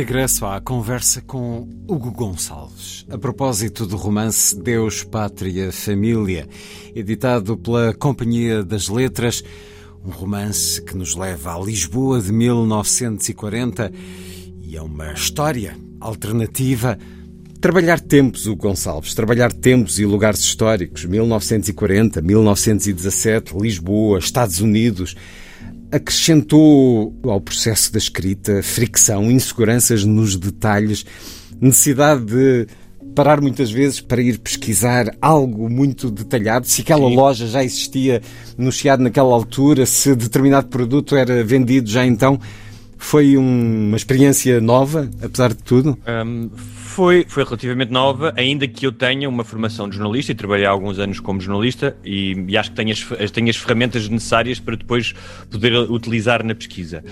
Regresso à conversa com Hugo Gonçalves, a propósito do romance Deus, Pátria, Família, editado pela Companhia das Letras. Um romance que nos leva a Lisboa de 1940 e é uma história alternativa. Trabalhar tempos, o Gonçalves, trabalhar tempos e lugares históricos, 1940, 1917, Lisboa, Estados Unidos, acrescentou ao processo da escrita fricção, inseguranças nos detalhes, necessidade de parar muitas vezes para ir pesquisar algo muito detalhado, se aquela Sim. loja já existia no Chiado naquela altura, se determinado produto era vendido já então. Foi um, uma experiência nova, apesar de tudo? Um, foi, foi relativamente nova, ainda que eu tenha uma formação de jornalista e trabalhei há alguns anos como jornalista e, e acho que tenho as, tenho as ferramentas necessárias para depois poder utilizar na pesquisa.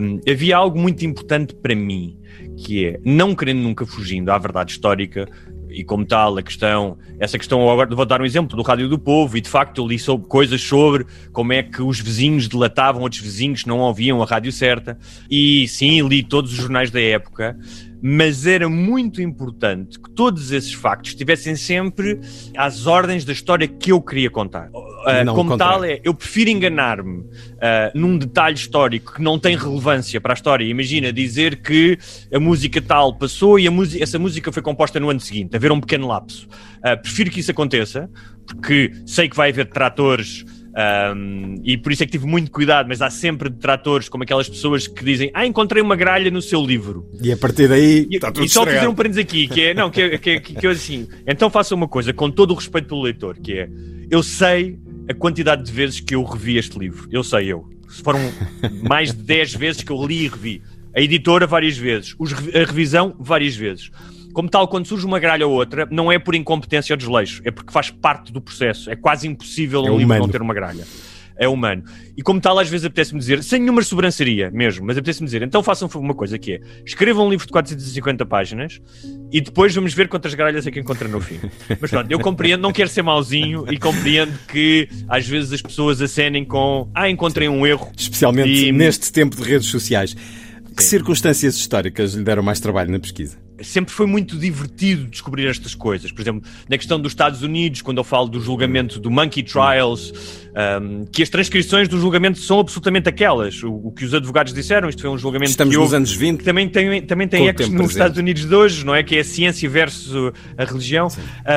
Um, havia algo muito importante para mim, que é, não querendo nunca fugindo à verdade histórica, e como tal, a questão, essa questão, agora vou dar um exemplo do Rádio do Povo, e de facto eu li sobre, coisas sobre como é que os vizinhos delatavam outros vizinhos que não ouviam a rádio certa, e sim, li todos os jornais da época, mas era muito importante que todos esses factos estivessem sempre às ordens da história que eu queria contar. Uh, como tal, é, eu prefiro enganar-me uh, num detalhe histórico que não tem relevância para a história. Imagina dizer que a música tal passou e essa música foi composta no ano seguinte, haver um pequeno lapso. Uh, prefiro que isso aconteça, porque sei que vai haver tratores um, e por isso é que tive muito cuidado, mas há sempre detratores, como aquelas pessoas que dizem: Ah, encontrei uma gralha no seu livro. E a partir daí e, está tudo E só fazer um parênteses aqui, que é, não, que, é, que, é, que, é assim. Então faça uma coisa, com todo o respeito pelo leitor, que é: eu sei a quantidade de vezes que eu revi este livro. Eu sei, eu. Foram mais de 10 vezes que eu li e revi. A editora, várias vezes. A revisão, várias vezes. Como tal, quando surge uma gralha ou outra, não é por incompetência ou desleixo, é porque faz parte do processo. É quase impossível é um livro não ter uma gralha é humano. E como tal, às vezes apetece-me dizer, sem nenhuma sobranceria mesmo, mas apetece-me dizer, então façam uma coisa que é, escrevam um livro de 450 páginas e depois vamos ver quantas gralhas é que encontra no fim. Mas pronto, eu compreendo, não quero ser mauzinho e compreendo que às vezes as pessoas acenem com, ah, encontrei um erro. Especialmente e... neste tempo de redes sociais. Que Sim. circunstâncias históricas lhe deram mais trabalho na pesquisa? Sempre foi muito divertido descobrir estas coisas. Por exemplo, na questão dos Estados Unidos, quando eu falo do julgamento do Monkey Trials, um, que as transcrições do julgamento são absolutamente aquelas. O, o, que os advogados disseram, isto foi um julgamento Estamos que nos anos 20. Também tem, também tem ecos nos Estados Unidos de hoje, não é? Que é a ciência versus a religião.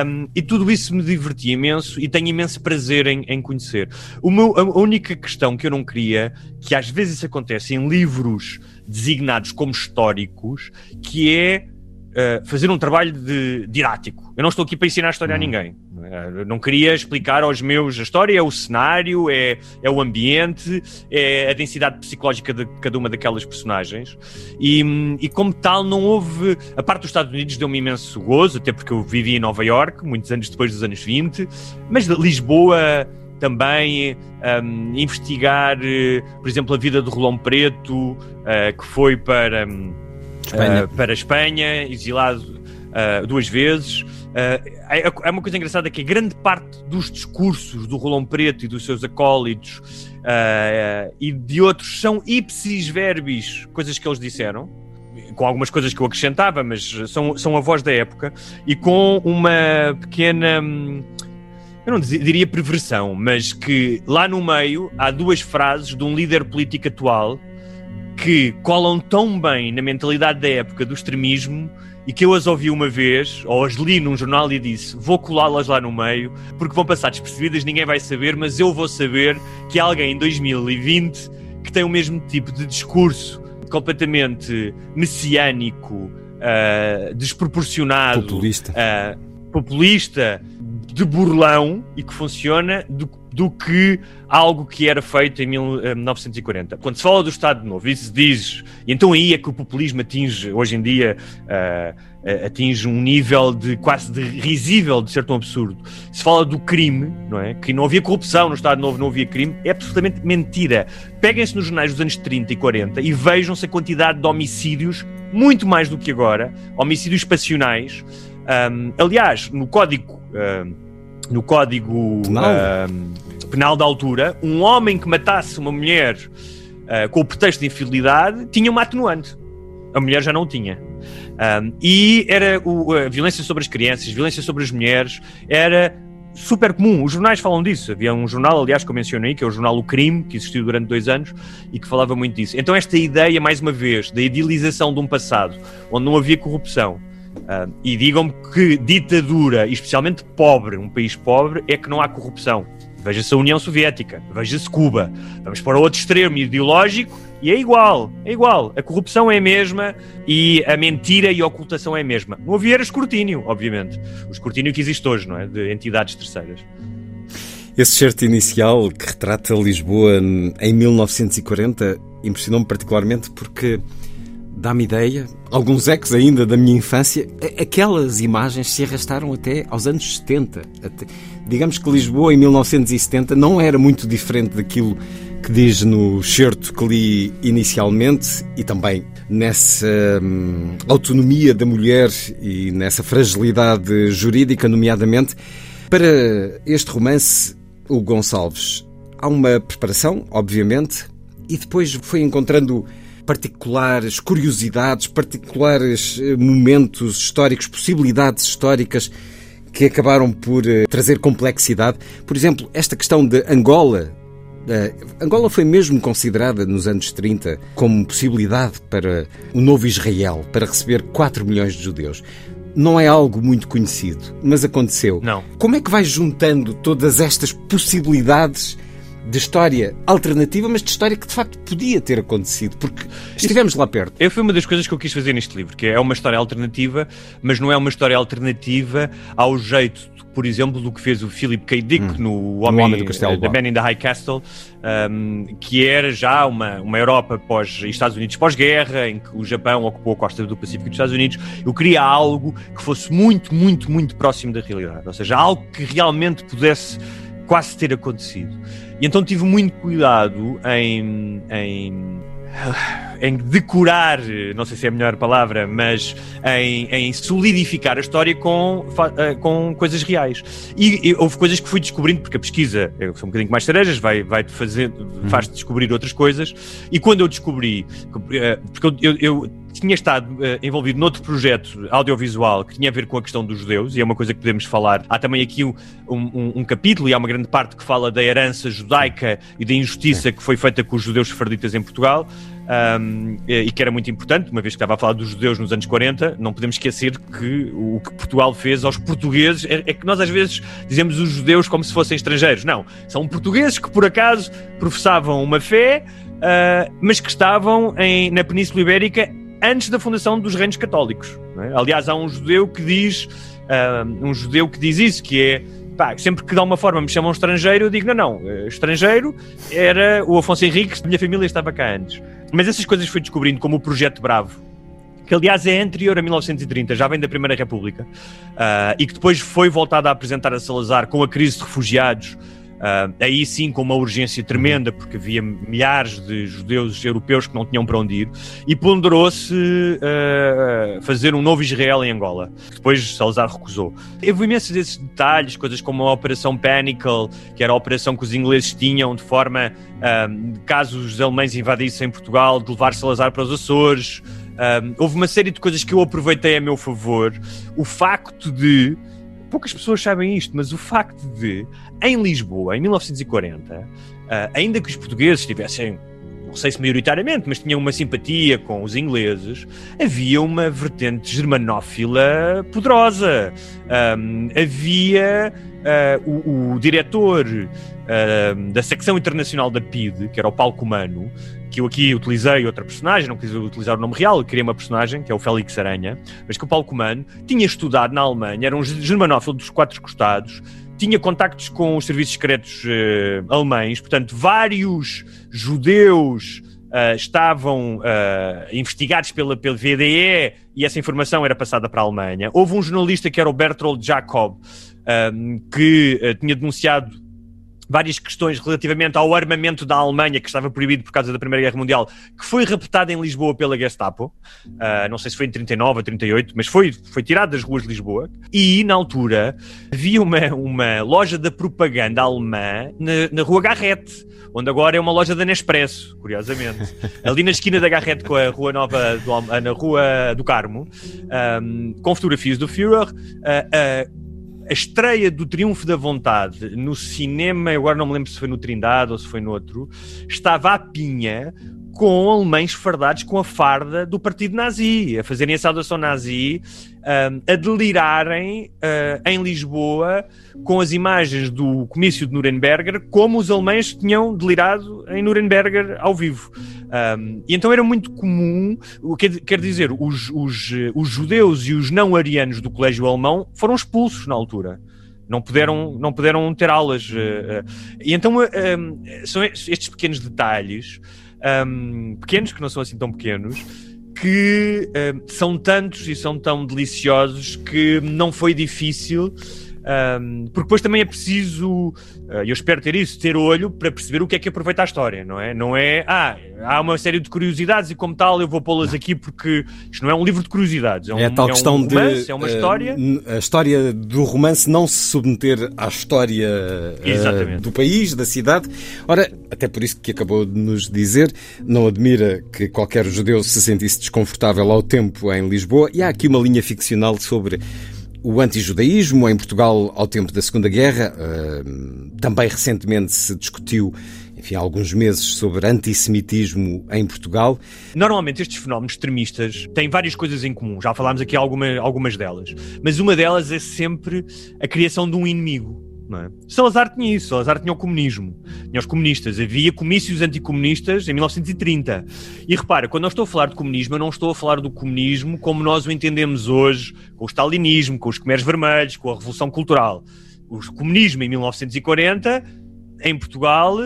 Um, e tudo isso me divertia imenso e tenho imenso prazer em, em conhecer. Meu, a única questão que eu não queria, que às vezes isso acontece em livros designados como históricos, que é uh, fazer um trabalho de, didático. Eu não estou aqui para ensinar a história a uhum. ninguém. Uh, não queria explicar aos meus. A história é o cenário, é, é o ambiente, é a densidade psicológica de cada uma daquelas personagens. E, e como tal, não houve. A parte dos Estados Unidos deu-me imenso gozo, até porque eu vivi em Nova York, muitos anos depois dos anos 20, mas Lisboa também um, investigar, por exemplo, a vida de Rolão Preto, uh, que foi para. Um, Espanha. Uh, para a Espanha, exilado uh, duas vezes. Uh, é, uma coisa engraçada que grande parte dos discursos do Rolão Preto e dos seus acólitos e de outros são ipsis verbis, coisas que eles disseram com algumas coisas que eu acrescentava, mas são, são a voz da época, e com uma pequena. Hum, eu não diria perversão, mas que lá no meio há duas frases de um líder político atual que colam tão bem na mentalidade da época do extremismo e que eu as ouvi uma vez, ou as li num jornal e disse: vou colá-las lá no meio, porque vão passar despercebidas, ninguém vai saber, mas eu vou saber que há alguém em 2020 que tem o mesmo tipo de discurso completamente messiânico, uh, desproporcionado, populista. Uh, populista, de burlão e que funciona do, do que algo que era feito em 1940. Quando se fala do Estado Novo, isso diz, e então aí é que o populismo atinge, hoje em dia, uh, atinge um nível de quase de risível, de ser tão absurdo. Se fala do crime, não é? Que não havia corrupção no Estado Novo, não havia crime, é absolutamente mentira. Peguem-se nos jornais dos anos 30 e 40 e vejam-se a quantidade de homicídios, muito mais do que agora, homicídios passionais. Um, aliás, no Código. Um, no Código penal. Uh, penal da altura, um homem que matasse uma mulher uh, com o pretexto de infidelidade tinha uma atenuante. A mulher já não tinha. Um, e era o, a violência sobre as crianças, violência sobre as mulheres, era super comum. Os jornais falam disso. Havia um jornal, aliás, que eu mencionei, que é o jornal O Crime, que existiu durante dois anos e que falava muito disso. Então, esta ideia, mais uma vez, da idealização de um passado onde não havia corrupção, Uh, e digam-me que ditadura, especialmente pobre, um país pobre, é que não há corrupção. Veja-se a União Soviética, veja-se Cuba. Vamos para outro extremo ideológico e é igual, é igual. A corrupção é a mesma e a mentira e a ocultação é a mesma. Não havia escrutínio, obviamente. O escrutínio que existe hoje, não é? De entidades terceiras. Esse certo inicial que retrata Lisboa em 1940 impressionou-me particularmente porque dá-me ideia, alguns ecos ainda da minha infância, aquelas imagens se arrastaram até aos anos 70. Até, digamos que Lisboa em 1970 não era muito diferente daquilo que diz no certo que li inicialmente e também nessa hum, autonomia da mulher e nessa fragilidade jurídica, nomeadamente. Para este romance, o Gonçalves, há uma preparação, obviamente, e depois foi encontrando particulares curiosidades, particulares eh, momentos históricos, possibilidades históricas que acabaram por eh, trazer complexidade. Por exemplo, esta questão de Angola. Uh, Angola foi mesmo considerada nos anos 30 como possibilidade para o novo Israel, para receber 4 milhões de judeus. Não é algo muito conhecido, mas aconteceu. Não. Como é que vai juntando todas estas possibilidades de história alternativa, mas de história que de facto podia ter acontecido, porque estivemos lá perto. Eu foi uma das coisas que eu quis fazer neste livro, que é uma história alternativa, mas não é uma história alternativa ao jeito por exemplo, do que fez o Philip K. Dick hum, no Homem, Homem do Castelo, uh, The Man in the High Castle, um, que era já uma, uma Europa pós Estados Unidos pós-guerra, em que o Japão ocupou a costa do Pacífico dos Estados Unidos. Eu queria algo que fosse muito, muito, muito próximo da realidade, ou seja, algo que realmente pudesse quase ter acontecido. E então tive muito cuidado em, em em decorar, não sei se é a melhor palavra, mas em, em solidificar a história com, eh, com coisas reais. E, e, houve coisas que fui descobrindo, porque a pesquisa é um bocadinho mais cerejas, vai, vai fazer, faz-te descobrir outras coisas. E quando eu descobri, eh, porque eu, eu tinha estado uh, envolvido noutro projeto audiovisual que tinha a ver com a questão dos judeus, e é uma coisa que podemos falar. Há também aqui um, um, um capítulo, e há uma grande parte que fala da herança judaica e da injustiça que foi feita com os judeus sefarditas em Portugal. Um, e que era muito importante, uma vez que estava a falar dos judeus nos anos 40, não podemos esquecer que o que Portugal fez aos portugueses é, é, que nós às vezes dizemos os judeus como se fossem estrangeiros. Não, são portugueses que por acaso professavam uma fé, uh, mas que estavam em, na Península Ibérica antes da fundação dos reinos católicos. É? Aliás, há um judeu que diz, uh, um judeu que diz isso, que é pá, sempre que de alguma forma me chamam estrangeiro, eu digo, não, não, eh, estrangeiro era o Afonso Henriques, minha família estava cá antes. Mas essas coisas fui descobrindo como o Projeto Bravo, que aliás é anterior a 1930, já vem da Primeira República, uh, e que depois foi voltado a apresentar a Salazar com a crise de refugiados, Uh, aí sim com uma urgência tremenda, porque havia milhares de judeus europeus que não tinham para onde ir, e ponderou-se uh, fazer um novo Israel em Angola, depois Salazar recusou. Houve imensos desses detalhes, coisas como a Operação Panicle, que era a operação que os ingleses tinham de forma, uh, caso os alemães invadissem Portugal, de levar Salazar para os Açores. houve uma série de coisas que eu aproveitei a meu favor. O facto de poucas pessoas sabem isto, mas o facto de, em Lisboa, em 1940, uh, ah, ainda que os portugueses tivessem, não sei se maioritariamente, mas tinham uma simpatia com os ingleses, havia uma vertente germanófila poderosa. Um, havia uh, o, o, diretor uh, da secção internacional da PID, que era o Paulo Comano, que eu aqui utilizei outra personagem, não quis utilizar o nome real, queria uma personagem, que é o Félix Aranha, mas que o Paulo Comano tinha estudado na Alemanha, era um germanófilo dos quatro costados, tinha contactos com os serviços secretos uh, alemães, portanto, vários judeus uh, estavam uh, investigados pela, pela VDE e essa informação era passada para a Alemanha. Houve um jornalista que era o Bertold Jacob, que tinha denunciado várias questões relativamente ao armamento da Alemanha, que estava proibido por causa da Primeira Guerra Mundial, que foi raptado em Lisboa pela Gestapo. Uh, não sei se foi em 39 ou 38, mas foi, foi tirado das ruas de Lisboa. E, na altura, havia uma, uma loja de propaganda alemã na, na Rua Garrete onde agora é uma loja da Nespresso, curiosamente. Ali na esquina da Garrete com a Rua Nova, do, na Rua do Carmo, um, com fotografias do Führer. Uh, uh, a estreia do Triunfo da Vontade no cinema, agora não me lembro se foi no Trindade ou se foi no outro, estava à pinha com alemães fardados com a farda do partido nazi, a fazerem a saudação nazi, a delirarem uh, em Lisboa com as imagens do comício de Nuremberg, como os alemães tinham delirado em Nuremberg ao vivo. Um, e então era muito comum, quer, quer dizer, os, os, os judeus e os não-arianos do colégio alemão foram expulsos na altura não puderam, não puderam ter aulas. Uh, uh. E então são estes pequenos detalhes um, pequenos, que não são assim tão pequenos, que um, são tantos e são tão deliciosos que não foi difícil um, porque depois também é preciso, uh, eu espero ter isso, ter olho para perceber o que é que aproveita a história, não é? Não é, ah, há uma série de curiosidades e como tal eu vou pô-las aqui porque isto não é um livro de curiosidades, é, um, é a tal é questão um romance, de, é uma história. Uh, a história do romance não se submeter à história uh, do país, da cidade. Ora, até por isso que acabou de nos dizer, não admira que qualquer judeu se sentisse desconfortável ao tempo em Lisboa, e há aqui uma linha ficcional sobre o antijudaísmo em Portugal ao tempo da Segunda Guerra. Uh, também recentemente se discutiu, enfim, há alguns meses, sobre antissemitismo em Portugal. Normalmente estes fenómenos extremistas têm várias coisas em comum, já falámos aqui alguma, algumas delas, mas uma delas é sempre a criação de um inimigo. Não é? Salazar tinha isso, Salazar tinha o comunismo, tinha os comunistas, havia comícios anticomunistas em 1930. E repara, quando eu estou a falar de comunismo, eu não estou a falar do comunismo como nós o entendemos hoje, com o stalinismo, com os Khmeres Vermelhos, com a Revolução Cultural. O comunismo em 1940 em Portugal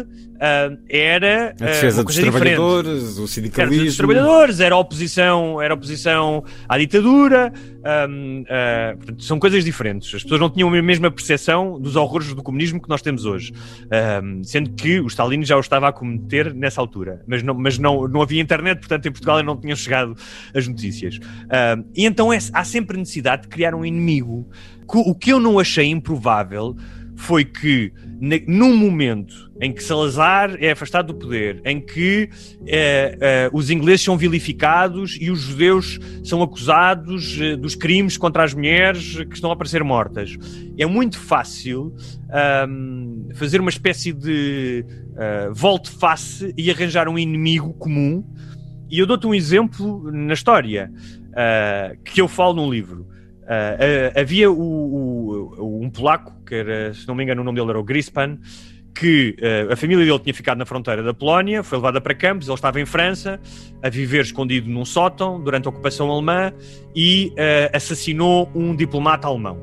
uh, era a defesa uh, dos trabalhadores, diferente. o sindicalismo. Era dos trabalhadores, era oposição, era oposição à ditadura, um, uh, ah, são coisas diferentes. As pessoas não tinham a mesma percepção dos horrores do comunismo que nós temos hoje, um, sendo que o Stalin já o estava a cometer nessa altura, mas não, mas não, não havia internet, portanto em Portugal não tinham chegado as notícias. e então é, há sempre necessidade de criar um inimigo. O que eu não achei improvável foi que, num momento em que Salazar é afastado do poder, em que eh, eh, os ingleses são vilificados e os judeus são acusados eh, dos crimes contra as mulheres que estão a aparecer mortas, é muito fácil fazer uma espécie de uh, volte-face e arranjar um inimigo comum. E eu dou-te um exemplo na história que eu falo num livro. Uh, havia o, o, um polaco, que era, se não me engano, o nome dele era o Grispan, que uh, a família dele tinha ficado na fronteira da Polónia, foi levada para campos, ele estava em França, a viver escondido num sótão durante a ocupação alemã e assassinou um diplomata alemão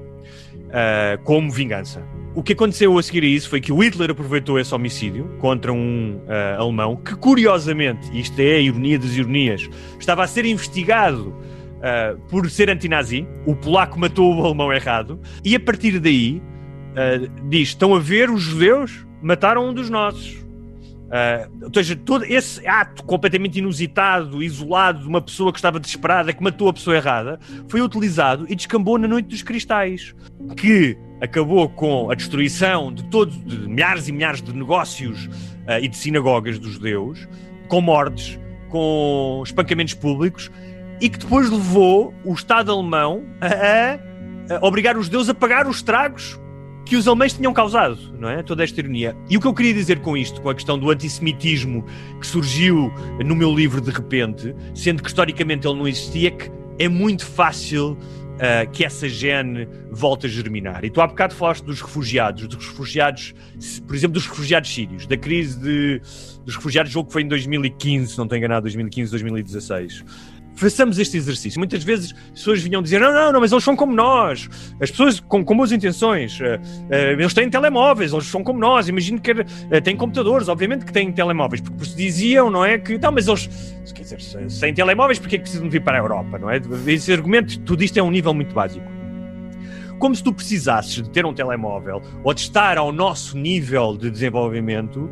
como vingança. O que aconteceu a seguir a isso foi que o Hitler aproveitou esse homicídio contra um alemão que, curiosamente, isto é a ironia das ironias, estava a ser investigado uh, por ser antinazi, o polaco matou o alemão errado, e a partir daí uh, diz: estão a ver os judeus mataram um dos nossos. Uh, ou seja, todo esse ato completamente inusitado, isolado de uma pessoa que estava desesperada, que matou a pessoa errada, foi utilizado e descambou na Noite dos Cristais, que acabou com a destruição de todos, de milhares e milhares de negócios uh, e de sinagogas dos judeus, com mortes, com espancamentos públicos e que depois levou o Estado alemão a, a obrigar os judeus a pagar os estragos que os alemães tinham causado, não é? Toda esta ironia. E o que eu queria dizer com isto, com a questão do antissemitismo que surgiu no meu livro de repente, sendo que historicamente ele não existia, é que é muito fácil uh, que essa gene volte a germinar. E tu há bocado falaste dos refugiados, dos refugiados, por exemplo, dos refugiados sírios, da crise de, dos refugiados, jogo que foi em 2015, se não estou enganado, 2015, 2016 façamos este exercício. Muitas vezes as pessoas vinham dizer: não, não, não, mas eles são como nós. As pessoas com, com boas intenções, uh, uh, eles têm telemóveis, eles são como nós. Imagino que uh, têm computadores, obviamente que têm telemóveis, porque diziam, não é? Que, não, mas eles, quer dizer, sem telemóveis, porque é que precisam vir para a Europa, não é? Esse argumento, tudo isto é um nível muito básico. Como se tu precisasses de ter um telemóvel ou de estar ao nosso nível de desenvolvimento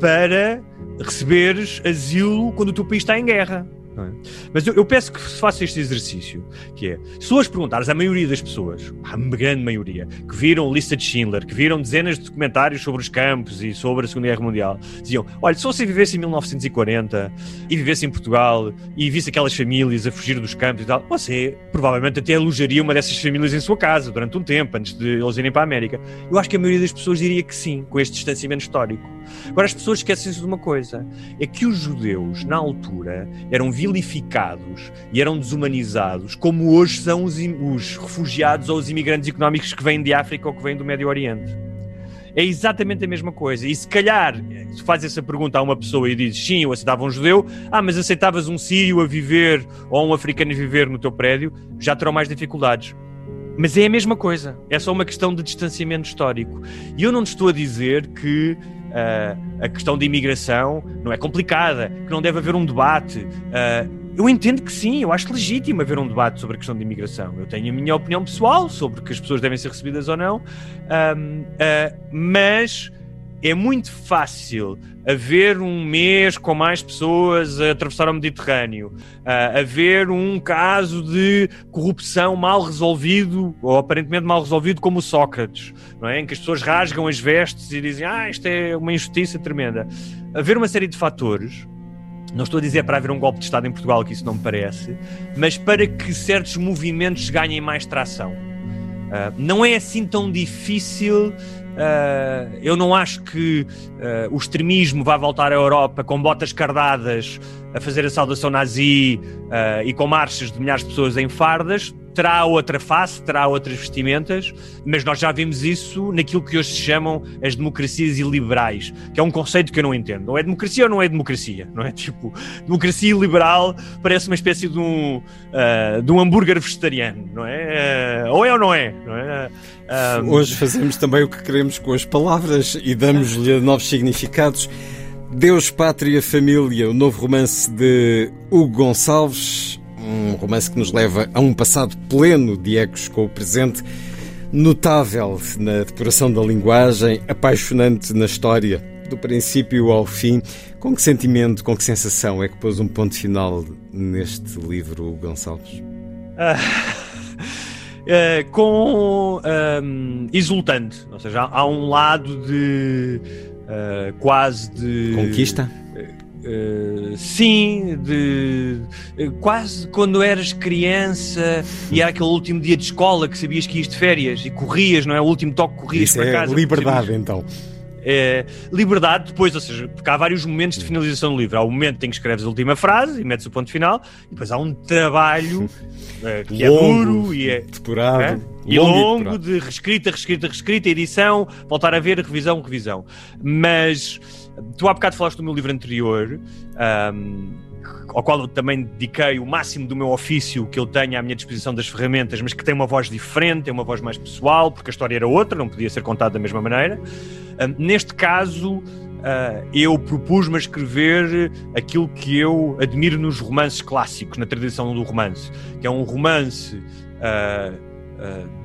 para receberes asilo quando o teu país está em guerra. É? Mas eu, eu, peço que se faça este exercício, que é, se hoje perguntares à maioria das pessoas, a grande maioria, que viram lista de Schindler, que viram dezenas de documentários sobre os campos e sobre a Segunda Guerra Mundial, diziam, olha, se você vivesse em 1940 e vivesse em Portugal e visse aquelas famílias a fugir dos campos e tal, você provavelmente até alojaria uma dessas famílias em sua casa durante um tempo, antes de eles irem para a América. Eu acho que a maioria das pessoas diria que sim, com este distanciamento histórico. Agora as pessoas esquecem-se de uma coisa, é que os judeus, na altura, eram vilificados e eram desumanizados, como hoje são os, os refugiados ou os imigrantes económicos que vêm de África ou que vêm do Médio Oriente. É exatamente a mesma coisa. E se calhar, se faz essa pergunta a uma pessoa e dizes sim, eu aceitava um judeu, ah, mas aceitavas um sírio a viver ou um africano a viver no teu prédio, já terão mais dificuldades. Mas é a mesma coisa. É só uma questão de distanciamento histórico. E eu não te estou a dizer que uh, a questão da imigração não é complicada, que não deve haver um debate. Uh, eu entendo que sim, eu acho legítimo haver um debate sobre a questão da imigração. Eu tenho a minha opinião pessoal sobre que as pessoas devem ser recebidas ou não, uh, mas é muito fácil haver um mês com mais pessoas a atravessar o Mediterrâneo, uh, haver um caso de corrupção mal resolvido, ou aparentemente mal resolvido, como o Sócrates, não é? em que as pessoas rasgam as vestes e dizem ah, isto é uma injustiça tremenda. Haver uma série de fatores não estou a dizer para haver um golpe de Estado em Portugal, que isso não me parece, mas para que certos movimentos ganhem mais tração. Uh, não é assim tão difícil Uh, eu não acho que uh, o extremismo vá voltar à Europa com botas cardadas a fazer a saudação nazi uh, e com marchas de milhares de pessoas em fardas. Terá outra face, terá outras vestimentas, mas nós já vimos isso naquilo que hoje se chamam as democracias iliberais, que é um conceito que eu não entendo. Ou é democracia ou não é democracia? Não é tipo, democracia liberal parece uma espécie de um, de um hambúrguer vegetariano, não é? ou é ou não é? Não é? Um... Hoje fazemos também o que queremos com as palavras e damos-lhe novos significados. Deus, Pátria, Família, o novo romance de Hugo Gonçalves, um romance que nos leva a um passado pleno de ecos com o presente, notável na depuração da linguagem, apaixonante na história, do princípio ao fim. Com que sentimento, com que sensação é que pôs um ponto final neste livro, Gonçalves? Uh... Uh, com um, exultante, ou seja, há, há um lado de uh, quase de conquista. Uh, sim, de quase quando eras criança e era aquele último dia de escola que sabias que ias de férias e corrias, não é? O último toque corrias Isso para é casa. Liberdade, então é, liberdade depois, ou seja, porque há vários momentos de finalização do livro. Há o momento em que escreves a última frase e metes o ponto final, e depois há um trabalho é, que longo, é duro e é depurado, é, e longo, longo de reescrita, reescrita, reescrita, edição, voltar a ver, revisão, revisão. Mas tu há bocado falaste do meu livro anterior. Um, ao qual eu também dediquei o máximo do meu ofício que eu tenho à minha disposição das ferramentas, mas que tem uma voz diferente, tem uma voz mais pessoal, porque a história era outra, não podia ser contada da mesma maneira. Uh, neste caso, uh, eu propus-me a escrever aquilo que eu admiro nos romances clássicos, na tradição do romance, que é um romance uh,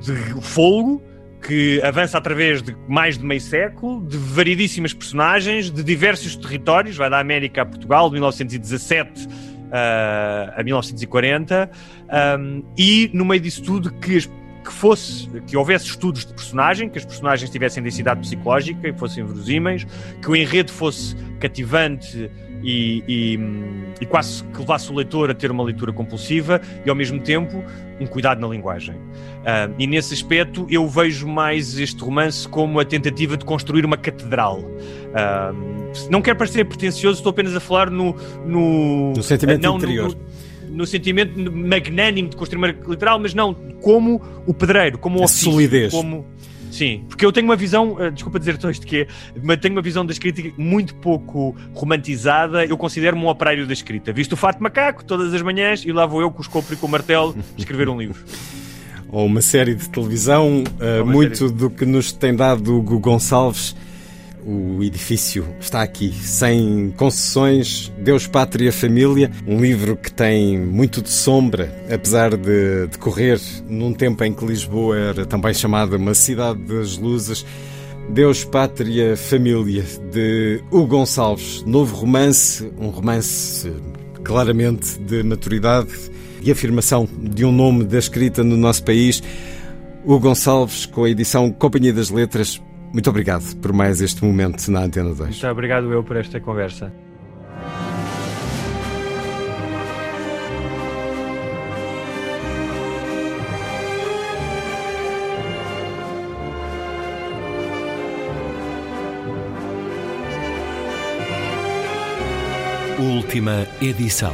de fogo que avança através de mais de meio século, de variedíssimas personagens, de diversos territórios, vai da América a Portugal, de 1917 uh, a 1940, um, e no meio disso tudo que, que fosse, que houvesse estudos de personagem, que as personagens tivessem densidade psicológica e fossem verosímeis, que o enredo fosse cativante e, e, e, quase que levasse o leitor a ter uma leitura compulsiva e ao mesmo tempo um cuidado na linguagem. Uh, e nesse aspecto eu vejo mais este romance como a tentativa de construir uma catedral. Uh, não quero parecer pretencioso, estou apenas a falar no. No, no sentimento uh, não, interior. No, no, sentimento magnânimo de construir uma catedral, mas não como o pedreiro, como o ofício, solidez. como Sim, porque eu tenho uma visão, uh, desculpa dizer isto que é, mas tenho uma visão da escrita muito pouco romantizada. Eu considero-me um operário da escrita. Visto o fato macaco todas as manhãs e lá vou eu com o escopo e com o martelo escrever um livro. Ou uma série de televisão, uh, muito série. do que nos tem dado o Hugo Gonçalves o edifício está aqui, sem concessões, Deus, Pátria, Família, um livro que tem muito de sombra, apesar de decorrer num tempo em que Lisboa era também chamada uma cidade das luzes. Deus, Pátria, Família, de Hugo Gonçalves, novo romance, um romance claramente de maturidade e afirmação de um nome da escrita no nosso país. Hugo Gonçalves, com a edição Companhia das Letras, muito obrigado por mais este momento na Antena 2. Muito obrigado eu por esta conversa. Última edição.